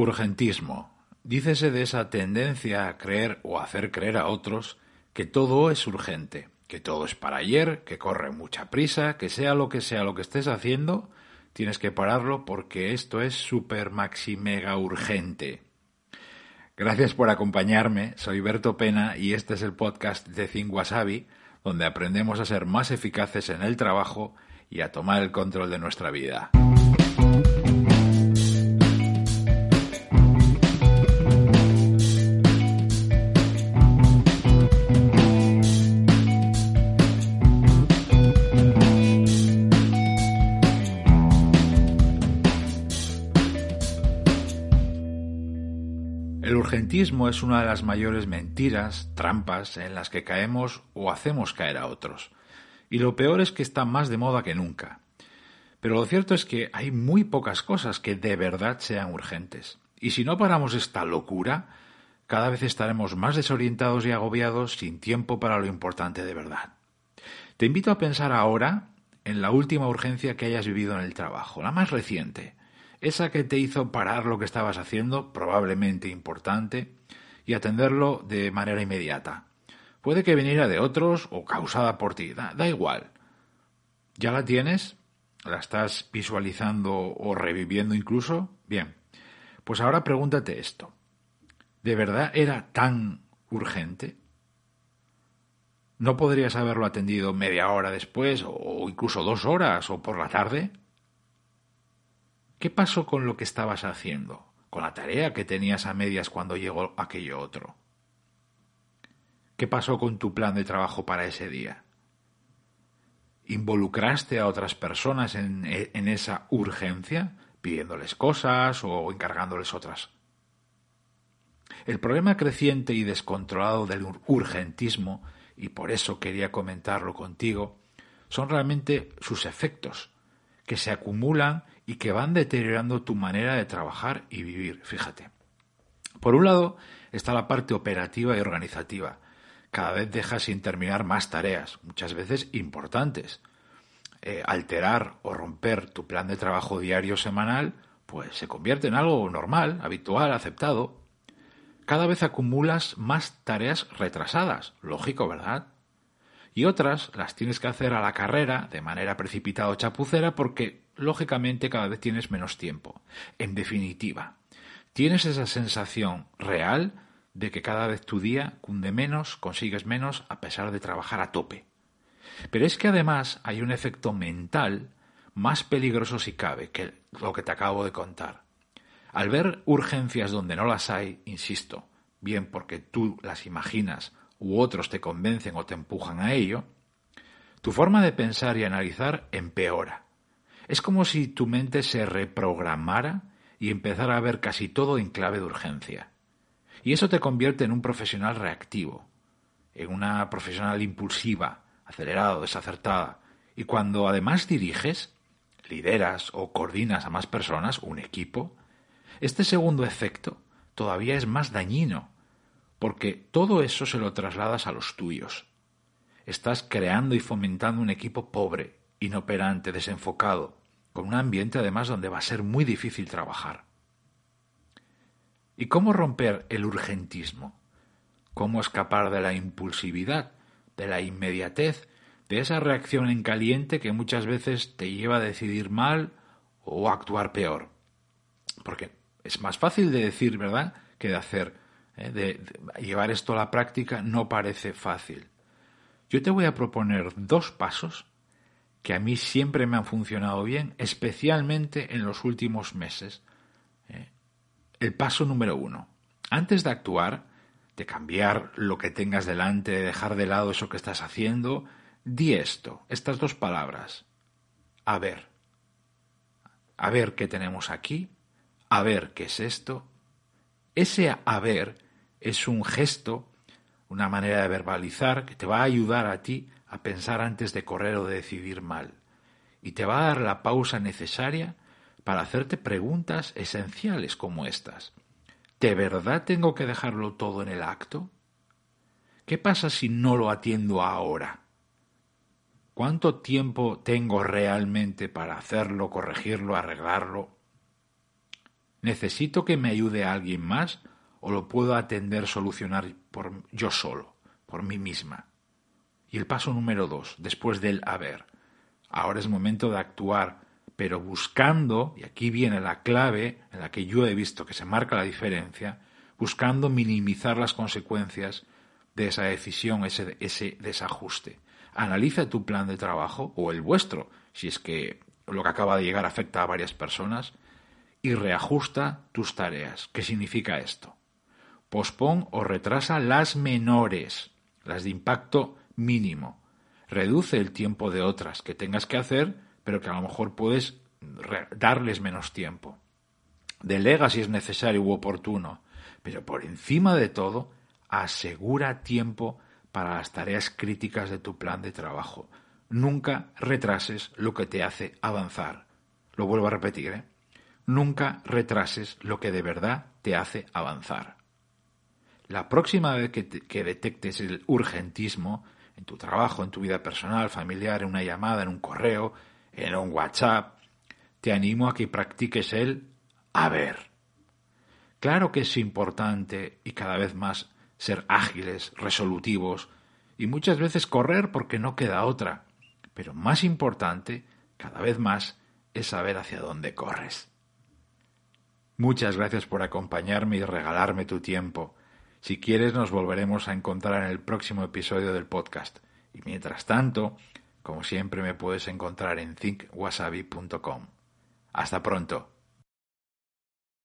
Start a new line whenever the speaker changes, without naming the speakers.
Urgentismo. Dícese de esa tendencia a creer o hacer creer a otros que todo es urgente, que todo es para ayer, que corre mucha prisa, que sea lo que sea lo que estés haciendo, tienes que pararlo porque esto es super maxi mega urgente. Gracias por acompañarme, soy Berto Pena y este es el podcast de Think Wasabi, donde aprendemos a ser más eficaces en el trabajo y a tomar el control de nuestra vida. Es una de las mayores mentiras, trampas en las que caemos o hacemos caer a otros. Y lo peor es que está más de moda que nunca. Pero lo cierto es que hay muy pocas cosas que de verdad sean urgentes. Y si no paramos esta locura, cada vez estaremos más desorientados y agobiados sin tiempo para lo importante de verdad. Te invito a pensar ahora en la última urgencia que hayas vivido en el trabajo, la más reciente esa que te hizo parar lo que estabas haciendo, probablemente importante, y atenderlo de manera inmediata. Puede que viniera de otros o causada por ti, da, da igual. ¿Ya la tienes? ¿La estás visualizando o reviviendo incluso? Bien, pues ahora pregúntate esto. ¿De verdad era tan urgente? ¿No podrías haberlo atendido media hora después o incluso dos horas o por la tarde? ¿Qué pasó con lo que estabas haciendo? ¿Con la tarea que tenías a medias cuando llegó aquello otro? ¿Qué pasó con tu plan de trabajo para ese día? ¿Involucraste a otras personas en, en esa urgencia, pidiéndoles cosas o encargándoles otras? El problema creciente y descontrolado del urgentismo, y por eso quería comentarlo contigo, son realmente sus efectos, que se acumulan y que van deteriorando tu manera de trabajar y vivir, fíjate. Por un lado está la parte operativa y organizativa. Cada vez dejas sin terminar más tareas, muchas veces importantes. Eh, alterar o romper tu plan de trabajo diario semanal, pues se convierte en algo normal, habitual, aceptado. Cada vez acumulas más tareas retrasadas, lógico, ¿verdad? Y otras las tienes que hacer a la carrera, de manera precipitada o chapucera, porque lógicamente cada vez tienes menos tiempo. En definitiva, tienes esa sensación real de que cada vez tu día cunde menos, consigues menos, a pesar de trabajar a tope. Pero es que además hay un efecto mental más peligroso si cabe que lo que te acabo de contar. Al ver urgencias donde no las hay, insisto, bien porque tú las imaginas u otros te convencen o te empujan a ello, tu forma de pensar y analizar empeora. Es como si tu mente se reprogramara y empezara a ver casi todo en clave de urgencia. Y eso te convierte en un profesional reactivo, en una profesional impulsiva, acelerada, desacertada. Y cuando además diriges, lideras o coordinas a más personas, un equipo, este segundo efecto todavía es más dañino porque todo eso se lo trasladas a los tuyos. Estás creando y fomentando un equipo pobre, inoperante, desenfocado, con un ambiente además donde va a ser muy difícil trabajar. ¿Y cómo romper el urgentismo? ¿Cómo escapar de la impulsividad, de la inmediatez, de esa reacción en caliente que muchas veces te lleva a decidir mal o a actuar peor? Porque es más fácil de decir, ¿verdad?, que de hacer. ¿Eh? de, llevar esto a la práctica no parece fácil. Yo te voy a proponer dos pasos que a mí siempre me han funcionado bien, especialmente en los últimos meses. ¿eh? El paso número uno. Antes de actuar, de cambiar lo que tengas delante, de dejar de lado eso que estás haciendo, di esto, estas dos palabras. A ver. A ver qué tenemos aquí. A ver qué es esto. Ese a ver es un gesto, una manera de verbalizar que te va a ayudar a ti a pensar antes de correr o de decidir mal. Y te va a dar la pausa necesaria para hacerte preguntas esenciales como estas. ¿De verdad tengo que dejarlo todo en el acto? ¿Qué pasa si no lo atiendo ahora? ¿Cuánto tiempo tengo realmente para hacerlo, corregirlo, arreglarlo? ¿Necesito que me ayude alguien más o lo puedo atender, solucionar por yo solo, por mí misma? Y el paso número dos, después del haber. Ahora es momento de actuar, pero buscando, y aquí viene la clave en la que yo he visto que se marca la diferencia, buscando minimizar las consecuencias de esa decisión, ese, desajuste. Analiza tu plan de trabajo o el vuestro, si es que lo que acaba de llegar afecta a varias personas, y reajusta tus tareas. ¿Qué significa esto? Pospon o retrasa las menores, las de impacto mínimo. Reduce el tiempo de otras que tengas que hacer, pero que a lo mejor puedes darles menos tiempo. Delega si es necesario u oportuno, pero por encima de todo, asegura tiempo para las tareas críticas de tu plan de trabajo. Nunca retrases lo que te hace avanzar. Lo vuelvo a repetir, ¿eh? Nunca retrases lo que de verdad te hace avanzar. La próxima vez que, detectes el urgentismo en tu trabajo, en tu vida personal, familiar, en una llamada, en un correo, en un WhatsApp, te animo a que practiques el a ver. Claro que es importante y cada vez más ser ágiles, resolutivos y muchas veces correr porque no queda otra. Pero más importante, cada vez más, es saber hacia dónde corres. Muchas gracias por acompañarme y regalarme tu tiempo. Si quieres nos volveremos a encontrar en el próximo episodio del podcast. Y mientras tanto, como siempre me puedes encontrar en thinkwasabi.com. Hasta pronto.